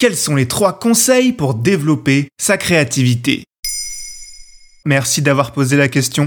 Quels sont les trois conseils pour développer sa créativité? Merci d'avoir posé la question.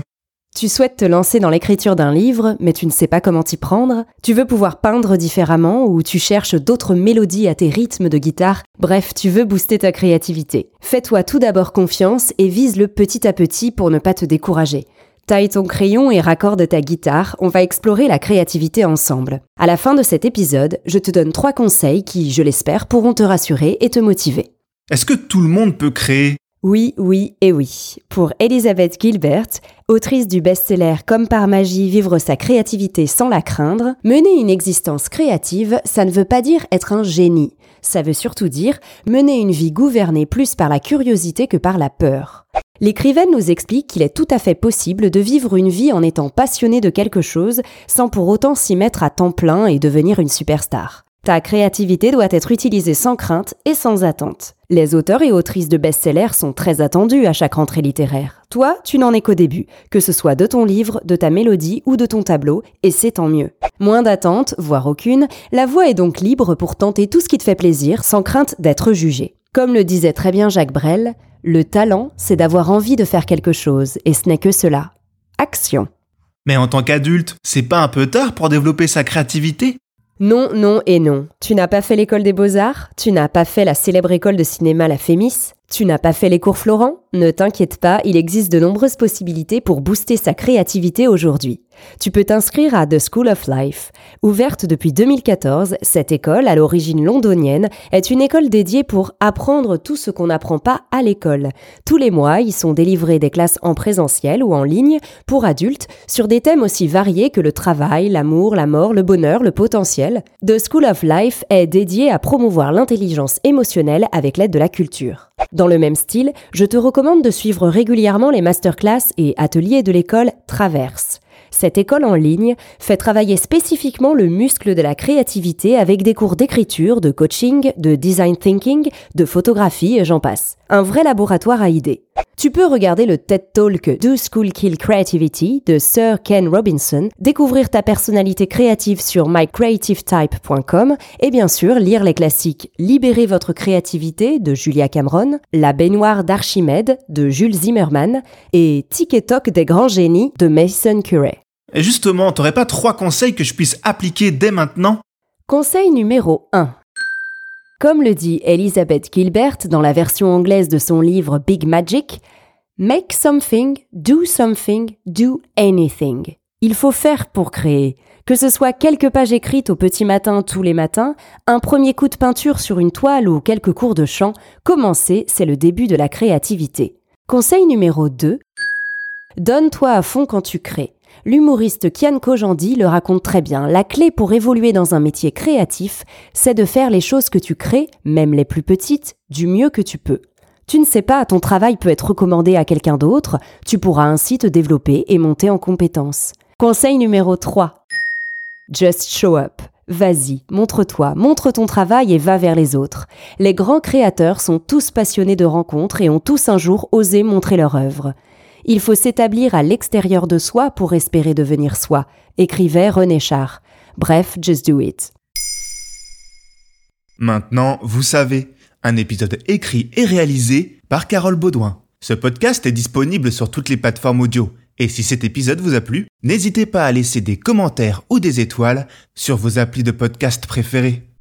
Tu souhaites te lancer dans l'écriture d'un livre, mais tu ne sais pas comment t'y prendre? Tu veux pouvoir peindre différemment ou tu cherches d'autres mélodies à tes rythmes de guitare? Bref, tu veux booster ta créativité. Fais-toi tout d'abord confiance et vise-le petit à petit pour ne pas te décourager. Taille ton crayon et raccorde ta guitare, on va explorer la créativité ensemble. À la fin de cet épisode, je te donne trois conseils qui, je l'espère, pourront te rassurer et te motiver. Est-ce que tout le monde peut créer? Oui, oui et oui. Pour Elizabeth Gilbert, autrice du best-seller Comme par magie, vivre sa créativité sans la craindre, mener une existence créative, ça ne veut pas dire être un génie. Ça veut surtout dire mener une vie gouvernée plus par la curiosité que par la peur. L'écrivaine nous explique qu'il est tout à fait possible de vivre une vie en étant passionné de quelque chose sans pour autant s'y mettre à temps plein et devenir une superstar. Ta créativité doit être utilisée sans crainte et sans attente. Les auteurs et autrices de best-sellers sont très attendus à chaque rentrée littéraire. Toi, tu n'en es qu'au début, que ce soit de ton livre, de ta mélodie ou de ton tableau, et c'est tant mieux. Moins d'attente, voire aucune, la voix est donc libre pour tenter tout ce qui te fait plaisir sans crainte d'être jugé. Comme le disait très bien Jacques Brel, le talent, c'est d'avoir envie de faire quelque chose, et ce n'est que cela. Action. Mais en tant qu'adulte, c'est pas un peu tard pour développer sa créativité? Non, non et non. Tu n'as pas fait l'école des beaux-arts, tu n'as pas fait la célèbre école de cinéma La Fémis, tu n'as pas fait les cours Florent? Ne t'inquiète pas, il existe de nombreuses possibilités pour booster sa créativité aujourd'hui. Tu peux t'inscrire à The School of Life. Ouverte depuis 2014, cette école, à l'origine londonienne, est une école dédiée pour apprendre tout ce qu'on n'apprend pas à l'école. Tous les mois, y sont délivrées des classes en présentiel ou en ligne pour adultes sur des thèmes aussi variés que le travail, l'amour, la mort, le bonheur, le potentiel. The School of Life est dédiée à promouvoir l'intelligence émotionnelle avec l'aide de la culture. Dans le même style, je te recommande de suivre régulièrement les masterclass et ateliers de l'école Traverse. Cette école en ligne fait travailler spécifiquement le muscle de la créativité avec des cours d'écriture, de coaching, de design thinking, de photographie et j'en passe. Un vrai laboratoire à idées. Tu peux regarder le TED Talk Do School Kill Creativity de Sir Ken Robinson, découvrir ta personnalité créative sur mycreativetype.com et bien sûr lire les classiques Libérer votre créativité de Julia Cameron, La baignoire d'Archimède de Jules Zimmerman et TikTok des grands génies de Mason Curray. Et justement, t'aurais pas trois conseils que je puisse appliquer dès maintenant? Conseil numéro 1. Comme le dit Elizabeth Gilbert dans la version anglaise de son livre Big Magic, Make something, do something, do anything. Il faut faire pour créer. Que ce soit quelques pages écrites au petit matin tous les matins, un premier coup de peinture sur une toile ou quelques cours de chant, commencer, c'est le début de la créativité. Conseil numéro 2. Donne-toi à fond quand tu crées. L'humoriste Kian Kojandi le raconte très bien. La clé pour évoluer dans un métier créatif, c'est de faire les choses que tu crées, même les plus petites, du mieux que tu peux. Tu ne sais pas, ton travail peut être recommandé à quelqu'un d'autre, tu pourras ainsi te développer et monter en compétences. Conseil numéro 3. Just show up. Vas-y, montre-toi, montre ton travail et va vers les autres. Les grands créateurs sont tous passionnés de rencontres et ont tous un jour osé montrer leur œuvre. Il faut s'établir à l'extérieur de soi pour espérer devenir soi, écrivait René Char. Bref, just do it. Maintenant, vous savez, un épisode écrit et réalisé par Carole Baudouin. Ce podcast est disponible sur toutes les plateformes audio Et si cet épisode vous a plu, n'hésitez pas à laisser des commentaires ou des étoiles sur vos applis de podcast préférés.